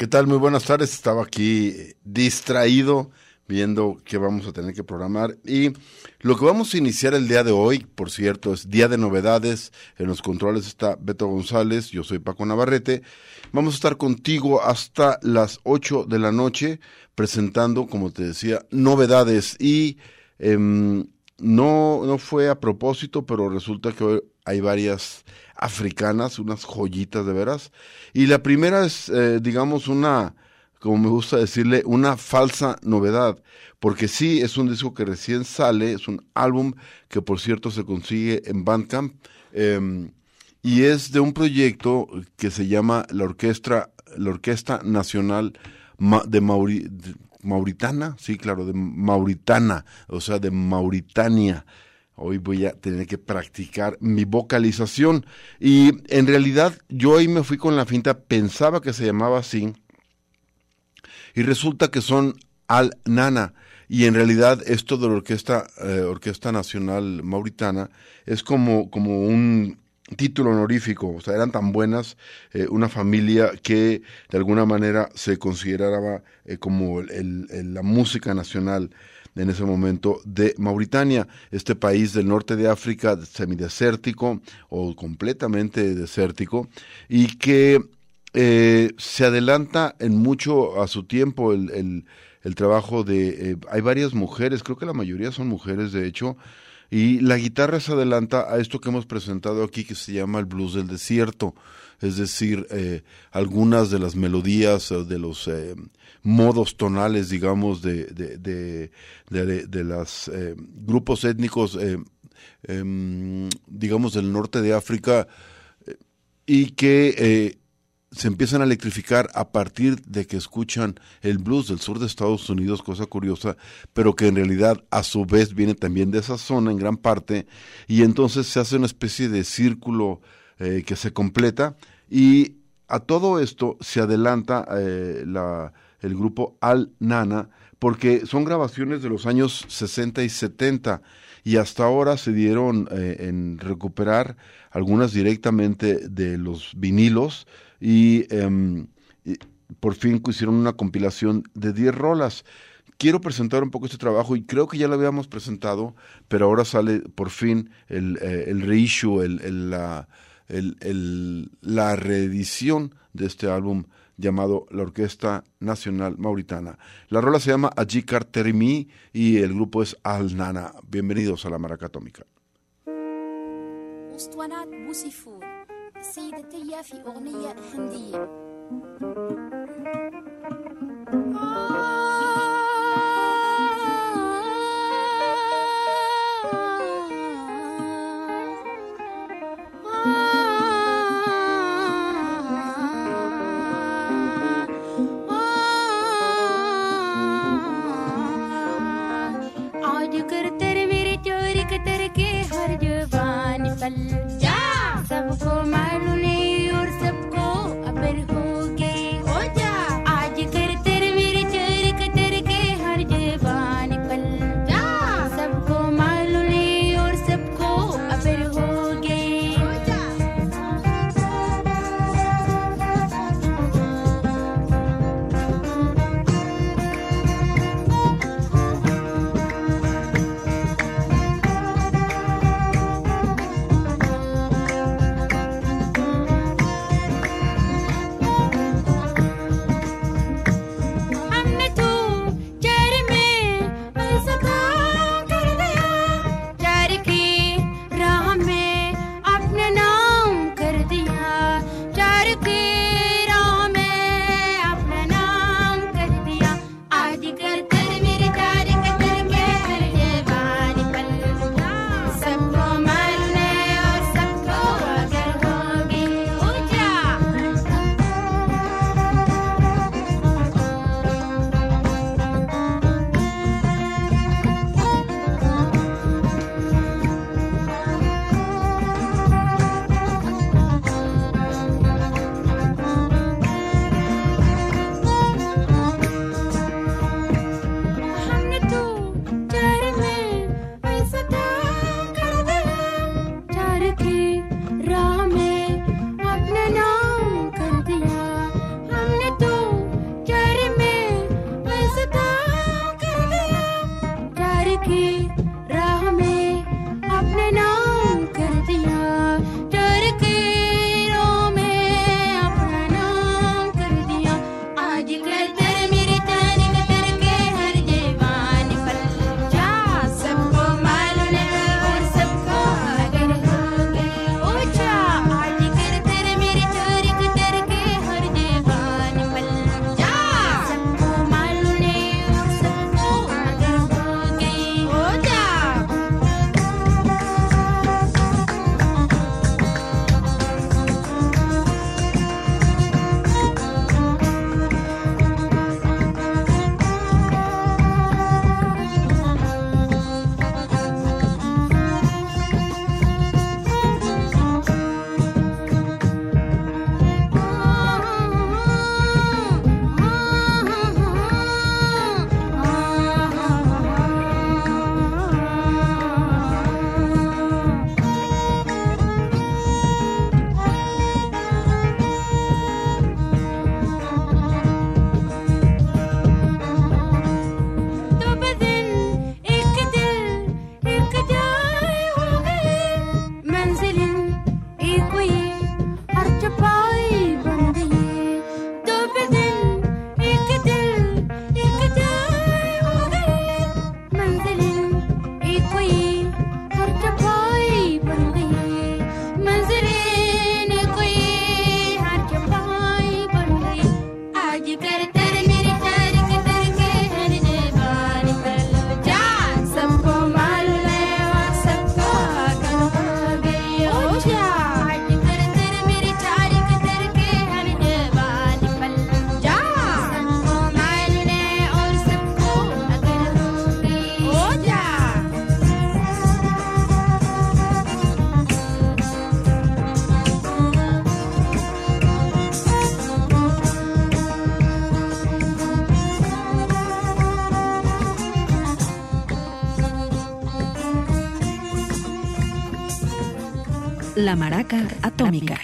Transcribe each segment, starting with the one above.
¿Qué tal? Muy buenas tardes. Estaba aquí distraído viendo qué vamos a tener que programar. Y lo que vamos a iniciar el día de hoy, por cierto, es día de novedades. En los controles está Beto González, yo soy Paco Navarrete. Vamos a estar contigo hasta las 8 de la noche presentando, como te decía, novedades. Y em, no, no fue a propósito, pero resulta que hoy hay varias africanas, unas joyitas de veras. Y la primera es, eh, digamos, una como me gusta decirle, una falsa novedad, porque sí es un disco que recién sale, es un álbum que por cierto se consigue en Bandcamp, em, y es de un proyecto que se llama la Orquesta, la Orquesta Nacional de, Mauritana, sí, claro, de Mauritana, o sea, de Mauritania. Hoy voy a tener que practicar mi vocalización. Y en realidad yo ahí me fui con la finta, pensaba que se llamaba así, y resulta que son al nana. Y en realidad esto de la orquesta eh, orquesta nacional mauritana es como como un título honorífico, o sea, eran tan buenas, eh, una familia que de alguna manera se consideraba eh, como la música nacional en ese momento de Mauritania, este país del norte de África semidesértico o completamente desértico y que eh, se adelanta en mucho a su tiempo el, el, trabajo de... Eh, hay varias mujeres, creo que la mayoría son mujeres de hecho, y la guitarra se adelanta a esto que hemos presentado aquí que se llama el blues del desierto, es decir, eh, algunas de las melodías, de los eh, modos tonales, digamos, de, de, de, de, de los grupos étnicos, em, digamos, del norte de África, y que se empiezan a electrificar a partir de que escuchan el blues del sur de Estados Unidos, cosa curiosa, pero que en realidad a su vez viene también de esa zona en gran parte, y entonces se hace una especie de círculo eh, que se completa, y a todo esto se adelanta eh, la, el grupo Al Nana, porque son grabaciones de los años 60 y 70, y hasta ahora se dieron eh, en recuperar algunas directamente de los vinilos, Em, y, por fin hicieron una compilación de 10 rolas. Quiero presentar un poco este trabajo y creo que ya lo habíamos presentado, pero ahora sale por fin el, el reissue, el, la, el, la reedición de este álbum llamado la Orquesta Nacional Mauritana. La rola se llama Ajikar Terimi y el grupo es Al Nana. Bienvenidos a la Maraca Atómica. السيدة تيا في أغنية هندية Maraca Atómica.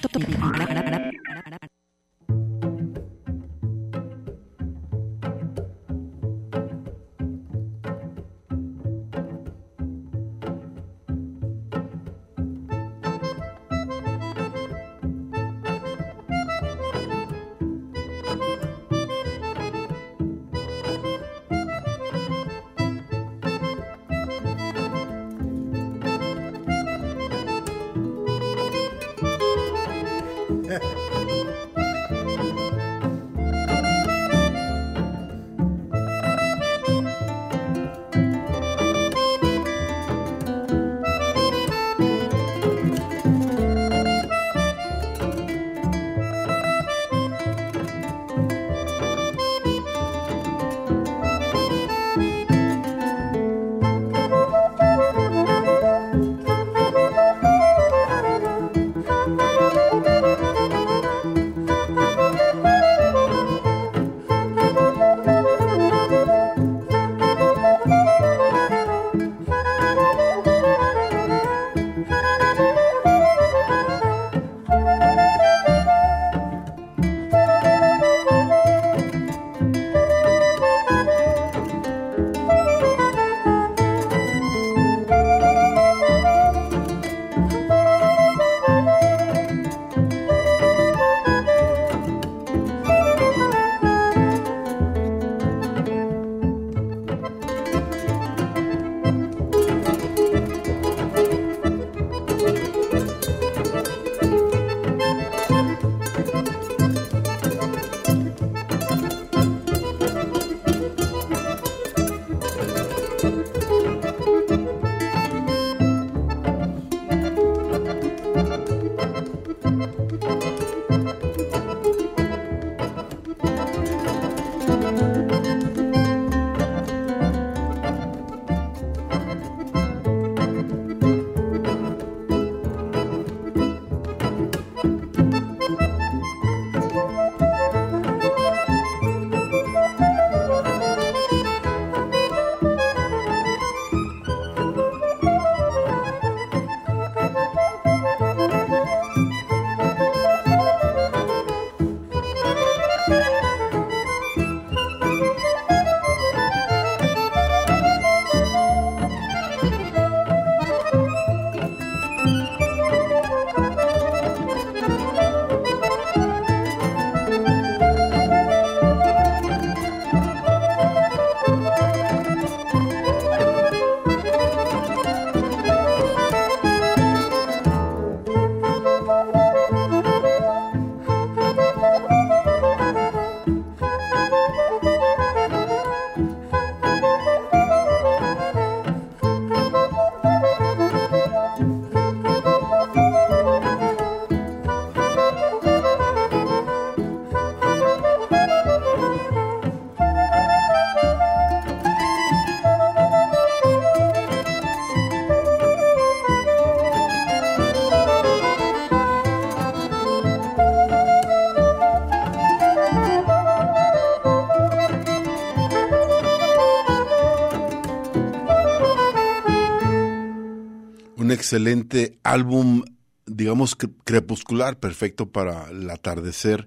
Excelente álbum, digamos, crepuscular, perfecto para el atardecer.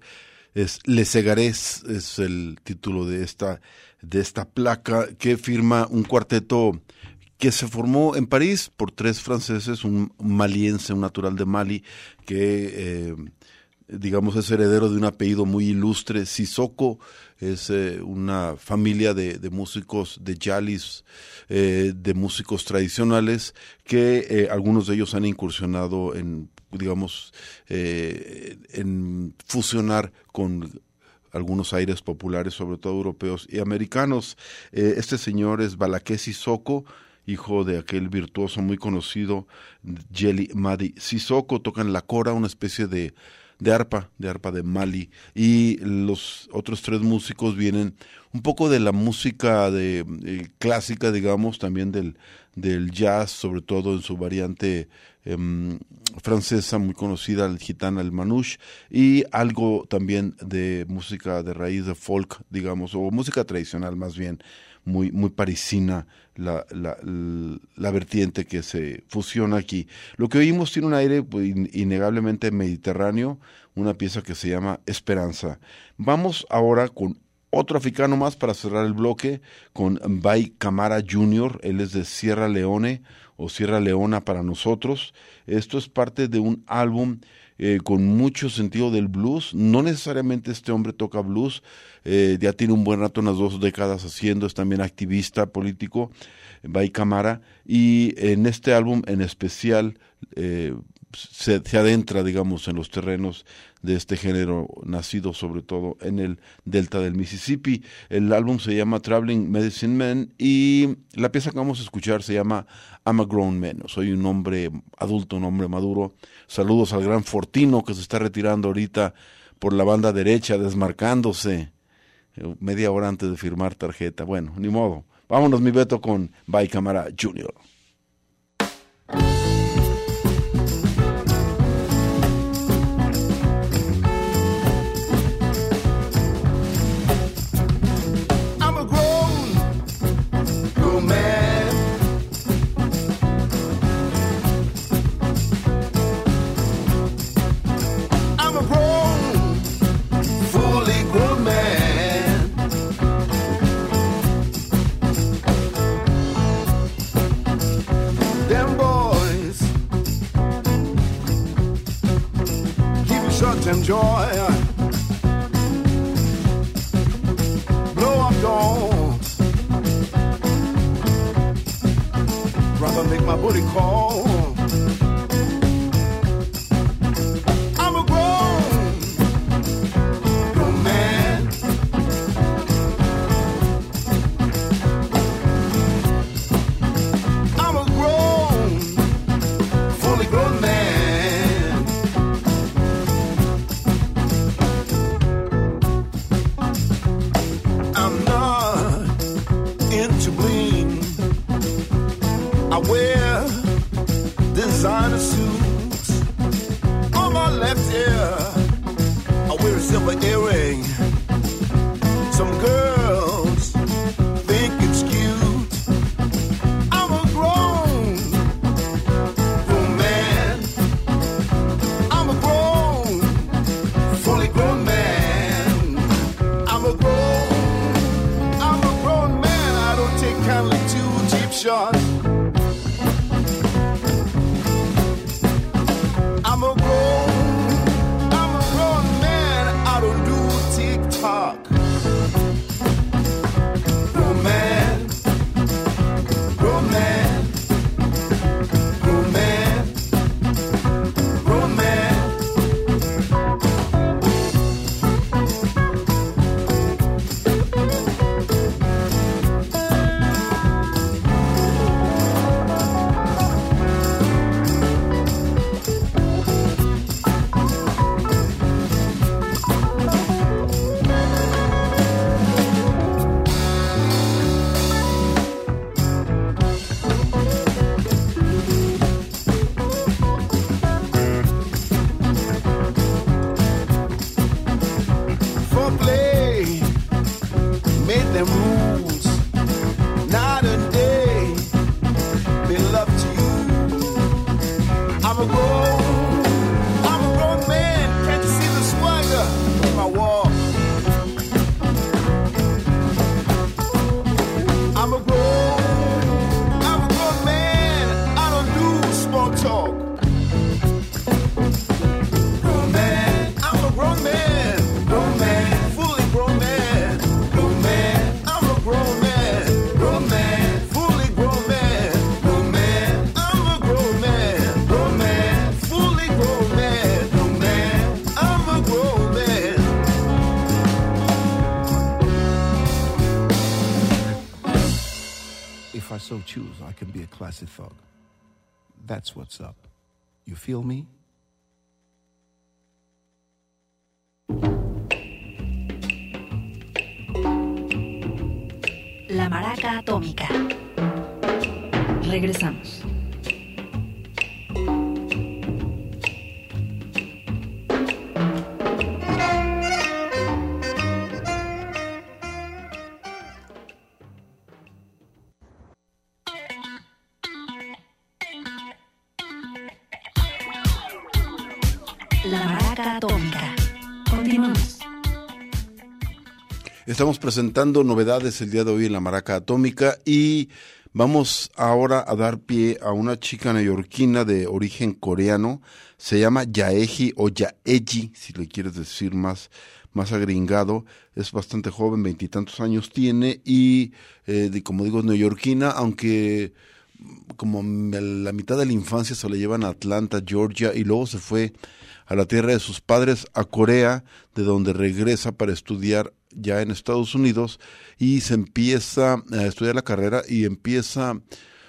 Es Le Segarés, es el título de esta, de esta placa que firma un cuarteto que se formó en París por tres franceses, un maliense, un natural de Mali, que eh, digamos es heredero de un apellido muy ilustre, Sissoko, es eh, una familia de, músicos de Yalis, eh, de músicos tradicionales, que eh, algunos de ellos han incursionado en, digamos, en fusionar con algunos aires populares, sobre todo europeos y americanos. este señor es Balaké Sissoko, hijo de aquel virtuoso muy conocido, Jelly Madi Sissoko, tocan la cora, una especie de de arpa, de arpa de Mali. Y los otros tres músicos vienen un poco de la música de, eh, clásica, digamos, también del, del jazz, sobre todo en su variante em, francesa muy conocida, el gitana, el manouche, y algo también de música de raíz de folk, digamos, o música tradicional más bien, muy, muy parisina, la, la, vertiente que se fusiona aquí. Lo que oímos tiene un aire pues, in- innegablemente mediterráneo, una pieza que se llama Esperanza. Vamos ahora con otro africano más para cerrar el bloque, con Bay Camara Jr., él es de Sierra Leone o Sierra Leona para nosotros. Esto es parte de un álbum eh, con mucho sentido del blues. No necesariamente este hombre toca blues, eh, ya tiene un buen rato, unas dos décadas haciendo, es también activista político, Bay Camara, y en este álbum en especial eh, se, adentra, digamos, en los terrenos de este género, nacido sobre todo en el delta del Mississippi. El álbum se llama Traveling Medicine Man y la pieza que vamos a escuchar se llama I'm a Grown Man. Soy un hombre adulto, un hombre maduro. Saludos al gran Fortino que se está retirando ahorita por la banda derecha, desmarcándose eh, media hora antes de firmar tarjeta. Bueno, ni modo. Vámonos, mi Beto, con By Camara Jr. joy. blow up don't rather make my booty call feel me? Estamos presentando novedades el día de hoy en la Maraca Atómica y vamos ahora a dar pie a una chica neoyorquina de origen coreano. Se llama Yaeji o Yaeji, si le quieres decir más, más agringado. Es bastante joven, veintitantos años tiene y, eh, como digo, neoyorquina, aunque como la mitad de la infancia se la llevan a Atlanta, Georgia, y luego se fue a la tierra de sus padres, a Corea, de donde regresa para estudiar ya en Estados Unidos y se empieza a estudiar la carrera y empieza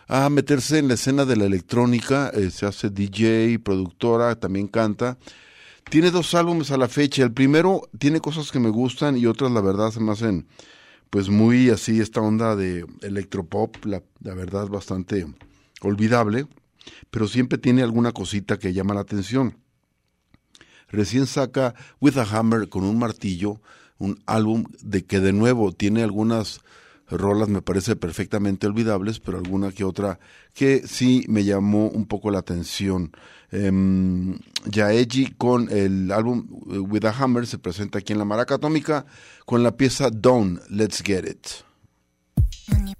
a meterse en la escena de la electrónica, eh, se hace DJ, productora, también canta. Tiene dos álbumes a la fecha, el primero tiene cosas que me gustan y otras la verdad se me hacen pues muy así esta onda de electropop, la, la verdad bastante olvidable, pero siempre tiene alguna cosita que llama la atención recién saca With a Hammer con un martillo, un álbum de que de nuevo tiene algunas rolas me parece perfectamente olvidables, pero alguna que otra que sí me llamó un poco la atención. Um, Yaeji con el álbum eh, With a Hammer se presenta aquí en la Maraca Atómica con la pieza Down, Let's Get It.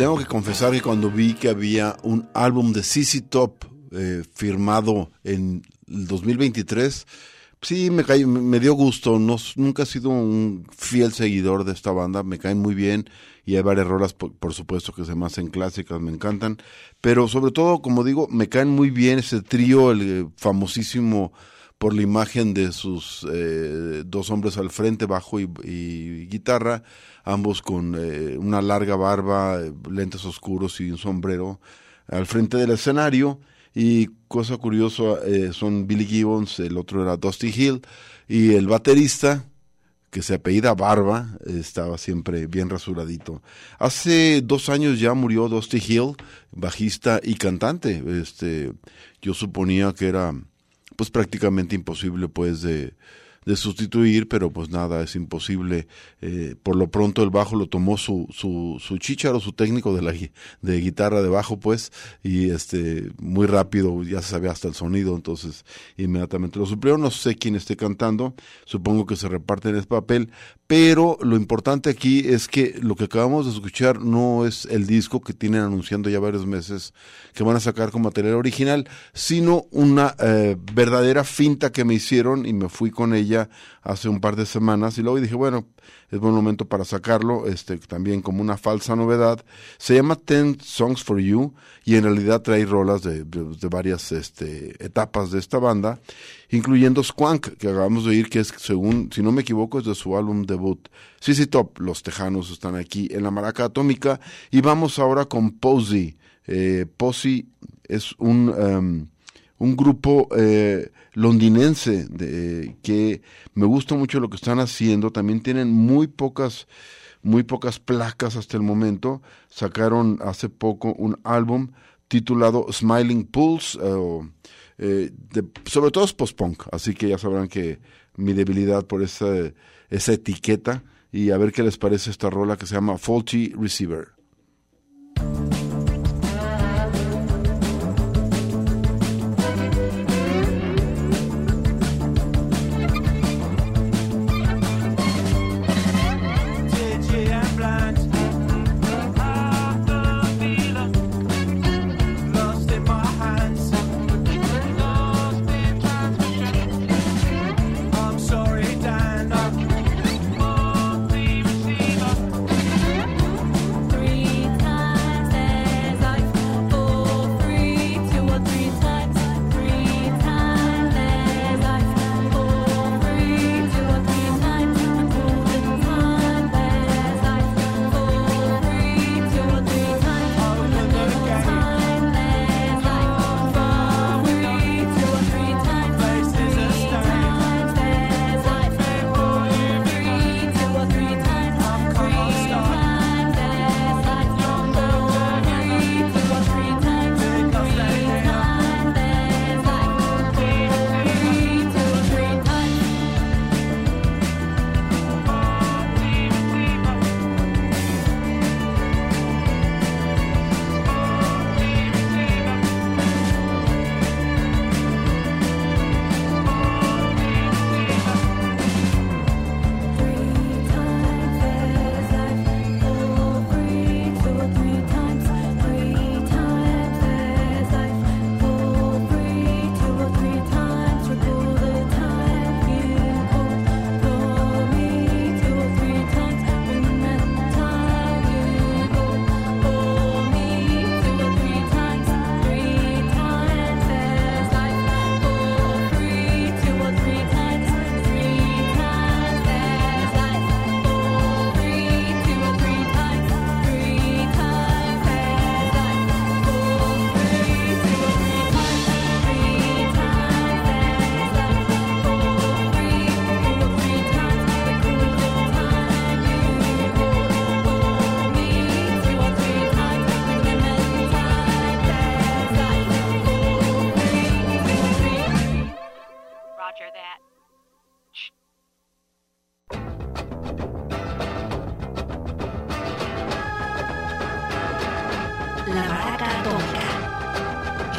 tengo que confesar que cuando vi que había un álbum de CC Top eh, firmado en el 2023, sí me caí- me dio gusto. No, nunca he sido un fiel seguidor de esta banda, me caen muy bien y hay varias rolas, por, por supuesto, que se me hacen clásicas, me encantan. Pero sobre todo, como digo, me caen muy bien ese trío, el eh, famosísimo por la imagen de sus eh, dos hombres al frente, bajo y, guitarra, ambos con eh, una larga barba, lentes oscuros y un sombrero al frente del escenario. Y cosa curiosa, eh, son Billy Gibbons, el otro era Dusty Hill, y el baterista, que se apellida Barba, estaba siempre bien rasuradito. Hace dos años ya murió Dusty Hill, bajista y cantante. Este, yo suponía que era pues prácticamente imposible pues de, de sustituir, pero pues nada, es imposible. Eh, por lo pronto el bajo lo tomó su, su, su chícharo, su técnico de la de guitarra de bajo, pues, y este, muy rápido, ya se sabía hasta el sonido, entonces inmediatamente lo suplió. No sé quién esté cantando, supongo que se reparten ese papel, pero lo importante aquí es que lo que acabamos de escuchar no es el disco que tienen anunciando ya varios meses que van a sacar con material original, sino una eh, verdadera finta que me hicieron y me fui con ella hace un par de semanas y luego dije, bueno, es buen momento para sacarlo, este también como una falsa novedad. Se llama Ten Songs for You y en realidad trae rolas de, de- varias este, etapas de esta banda, incluyendo Squank, que acabamos de oír, que es, según, si no me equivoco, es de su álbum debut. CC Top, los tejanos están aquí en la maraca atómica y vamos ahora con Posey. Eh, Posey es un... em, un grupo eh, londinense de, que me gusta mucho lo que están haciendo. También tienen muy pocas, muy pocas placas hasta el momento. Sacaron hace poco un álbum titulado Smiling Pools. eh, eh, sobre todo es post-punk, así que ya sabrán que mi debilidad por esa, esa etiqueta. Y a ver qué les parece esta rola que se llama Faulty Receiver.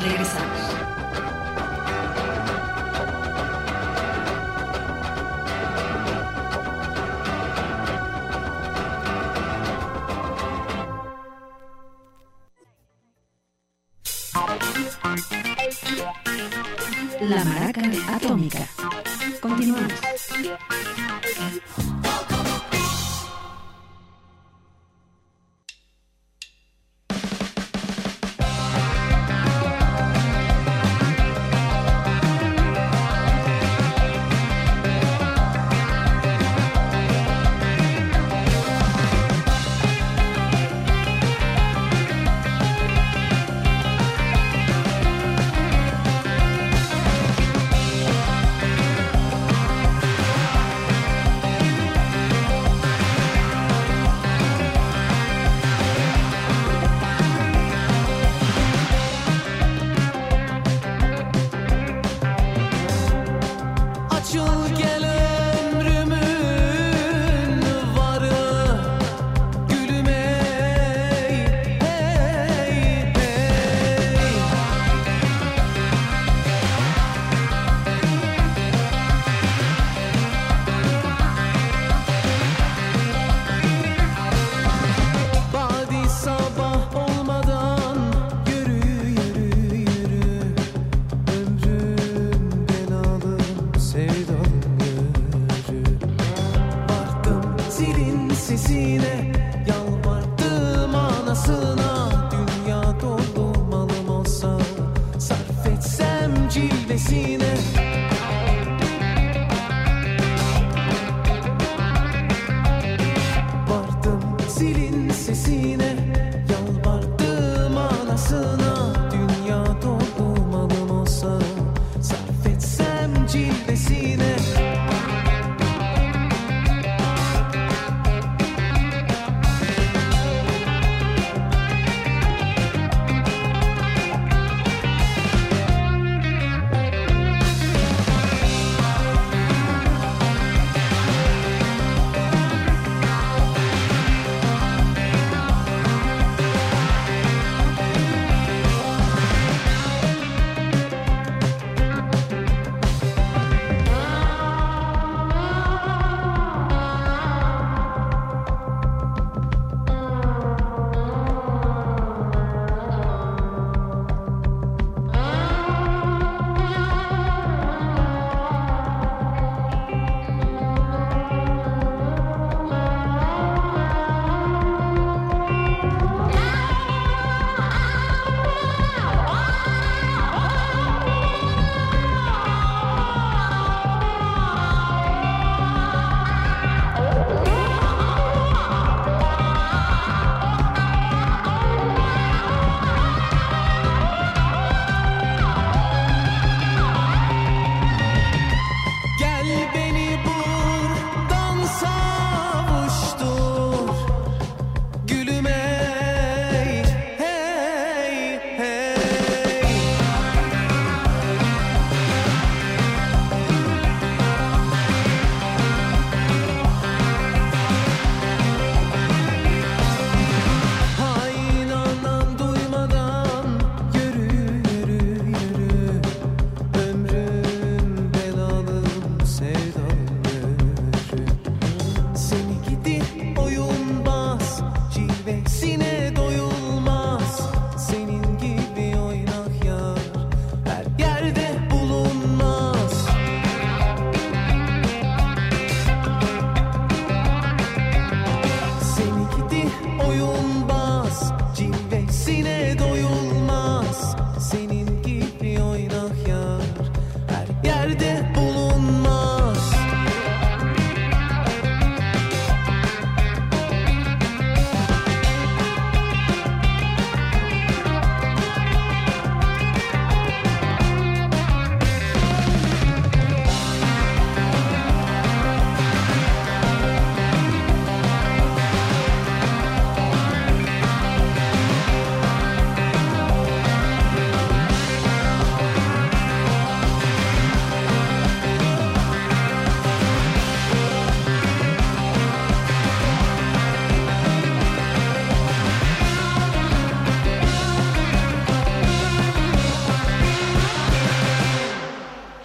Regresamos.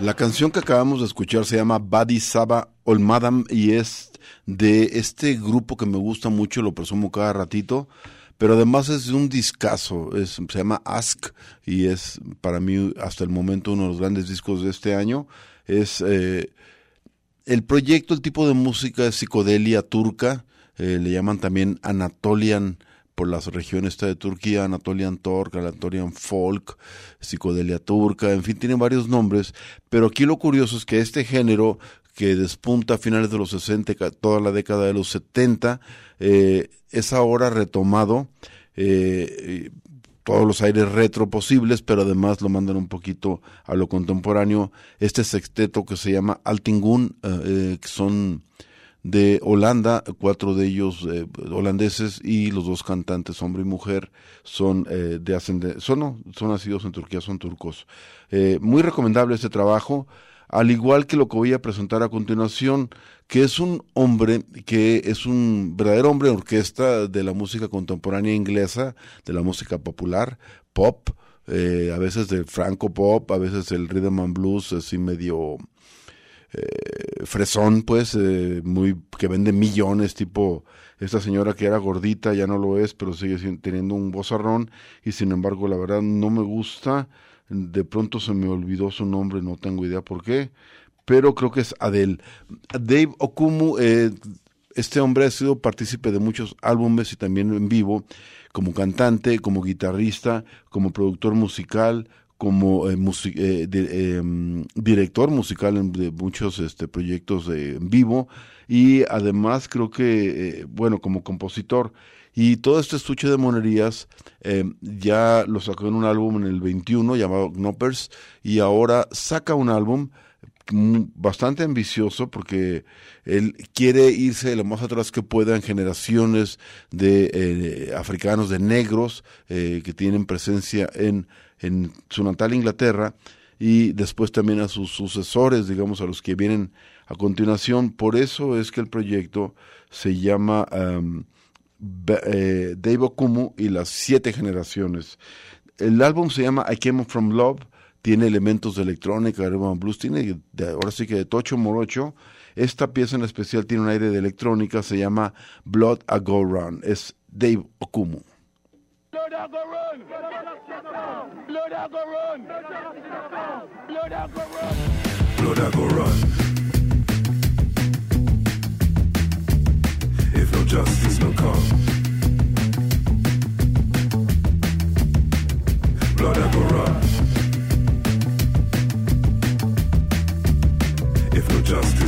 La canción que acabamos de escuchar se llama Badi Saba Olmadam y es de este grupo que me gusta mucho, lo presumo cada ratito, pero además es un discazo, es, se llama Ask y es para mí hasta el momento uno de los grandes discos de este año. Es eh, el proyecto, el tipo de música es psicodelia turca, eh, le llaman también Anatolian por las regiones de Turquía, Anatolian Torque, Anatolian Folk, psicodelia turca, en fin, tiene varios nombres, pero aquí lo curioso es que este género que despunta a finales de los 60, ca- toda la década de los 70, eh, es ahora retomado, eh, todos los aires retro posibles, pero además lo mandan un poquito a lo contemporáneo. Este sexteto que se llama Altingun, eh, que son de Holanda, cuatro de ellos eh, holandeses y los dos cantantes, hombre y mujer, son eh, de ascendencia, son, no, son nacidos en Turquía, son turcos. Eh, muy recomendable este trabajo, al igual que lo que voy a presentar a continuación, que es un hombre que es un verdadero hombre de orquesta de la música contemporánea inglesa, de la música popular, pop, eh, a veces del franco pop, a veces el rhythm and blues, así medio eh, fresón, pues, eh, muy que vende millones, tipo esta señora que era gordita, ya no lo es, pero sigue teniendo un bozarrón y sin embargo, la verdad no me gusta. De pronto se me olvidó su nombre, no tengo idea por qué, pero creo que es Adele. Dave Okumu, eh, este hombre ha sido partícipe de muchos álbumes y también en vivo, como cantante, como guitarrista, como productor musical, como eh, eh, mm, director musical en, de muchos este, proyectos en vivo y además creo que, eh, bueno, como compositor. Y todo este estuche de monerías eh, ya lo sacó en un álbum en el 21 llamado Knoppers y ahora saca un álbum mm, bastante ambicioso porque él quiere irse lo más atrás que pueda en generaciones de africanos, de negros que tienen presencia en, en su natal Inglaterra y después también a sus sucesores, digamos, a los que vienen a continuación. Por eso es que el proyecto se llama um, Dave Okumu y las siete generaciones. El álbum se llama I Came From Love, tiene elementos de electrónica, and blues, tiene de- ahora sí que de tocho morocho. Esta pieza en especial tiene un aire de electrónica, se llama Blood a Go Round. Es Dave Okumu. Blood I go run. Blood I go run. Blood I go run. blood I go run. If no justice no come, blood I go run. If no justice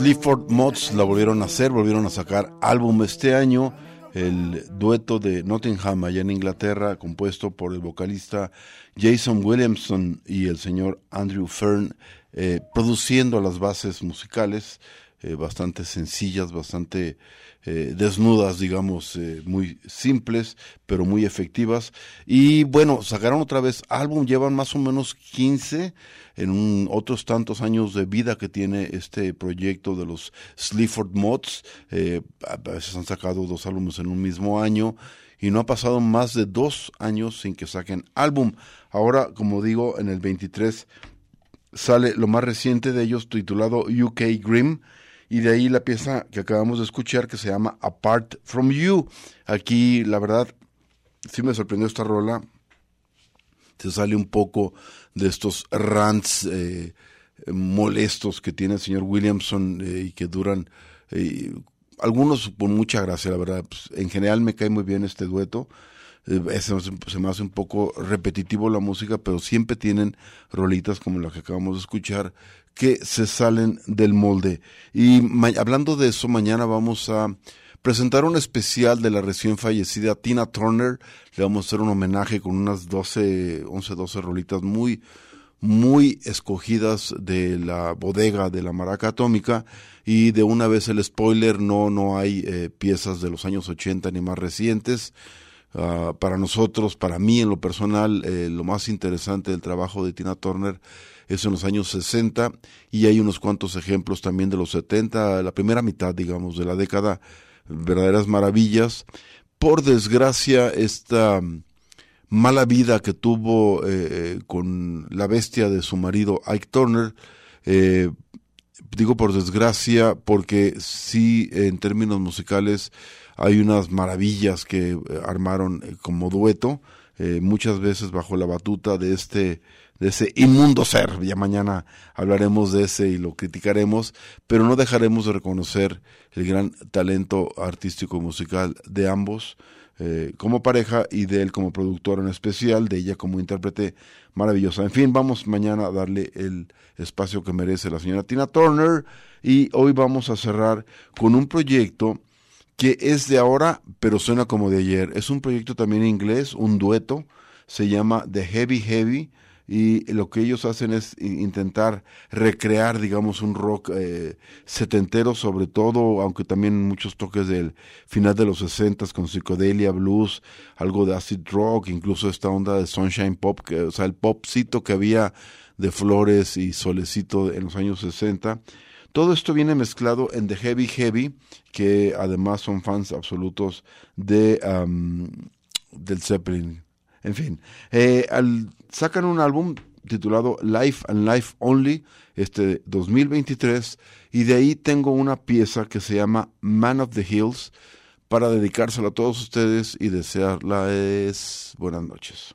Sleaford Mods la volvieron a hacer, volvieron a sacar álbum este año. El dueto de Nottingham allá en Inglaterra, compuesto por el vocalista Jason Williamson y el señor Andrew Fern, eh, produciendo las bases musicales eh, bastante sencillas, bastante eh, desnudas, digamos, eh, muy simples, pero muy efectivas. Y bueno, sacaron otra vez álbum, llevan más o menos 15 en otros tantos años de vida que tiene este proyecto de los Sleaford Mods. A veces han sacado dos álbumes en un mismo año y no ha pasado más de dos años sin que saquen álbum. Ahora, como digo, en el 23 sale lo más reciente de ellos titulado UK Grim y de ahí la pieza que acabamos de escuchar que se llama Apart From You. Aquí, la verdad, sí me sorprendió esta rola. Se sale un poco de estos rants eh, molestos que tiene el señor Williamson eh, y que duran eh, algunos con mucha gracia, la verdad. Pues, en general me cae muy bien este dueto. Eh, se me hace un poco repetitivo la música, pero siempre tienen rolitas como la que acabamos de escuchar que se salen del molde. Y hablando de eso, mañana vamos a presentar un especial de la recién fallecida Tina Turner. Le vamos a hacer un homenaje con unas 12, 11, 12 rolitas muy, muy escogidas de la bodega de la maraca atómica y de una vez el spoiler no no hay eh, piezas de los años 80 ni más recientes Ah, para nosotros para mí en lo personal eh, lo más interesante del trabajo de Tina Turner es en los años 60 y hay unos cuantos ejemplos también de los 70 la primera mitad digamos de la década verdaderas maravillas por desgracia esta mala vida que tuvo eh, eh, con la bestia de su marido Ike Turner. digo por desgracia porque sí en términos musicales hay unas maravillas que eh, armaron eh, como dueto, eh, muchas veces bajo la batuta de este de ese inmundo ser. Ya mañana hablaremos de ese y lo criticaremos, pero no dejaremos de reconocer el gran talento artístico y musical de ambos eh, como pareja y de él como productor en especial, de ella como intérprete maravillosa. En fin, vamos mañana a darle el espacio que merece la señora Tina Turner y hoy vamos a cerrar con un proyecto que es de ahora, pero suena como de ayer. Es un proyecto también en inglés, un dueto, se llama The Heavy Heavy y lo que ellos hacen es intentar recrear, digamos, un rock eh, setentero sobre todo, aunque también muchos toques del final de los sesentas con psicodelia, blues, algo de acid rock, incluso esta onda de sunshine pop, que, o sea, el popcito que había de flores y solecito en los años 60. Todo esto viene mezclado en The Heavy Heavy, que además son fans absolutos de del Zeppelin. En fin, eh, sacan un álbum titulado Life and Life Only, este 2023, y de ahí tengo una pieza que se llama Man of the Hills para dedicársela a todos ustedes y desearles buenas noches.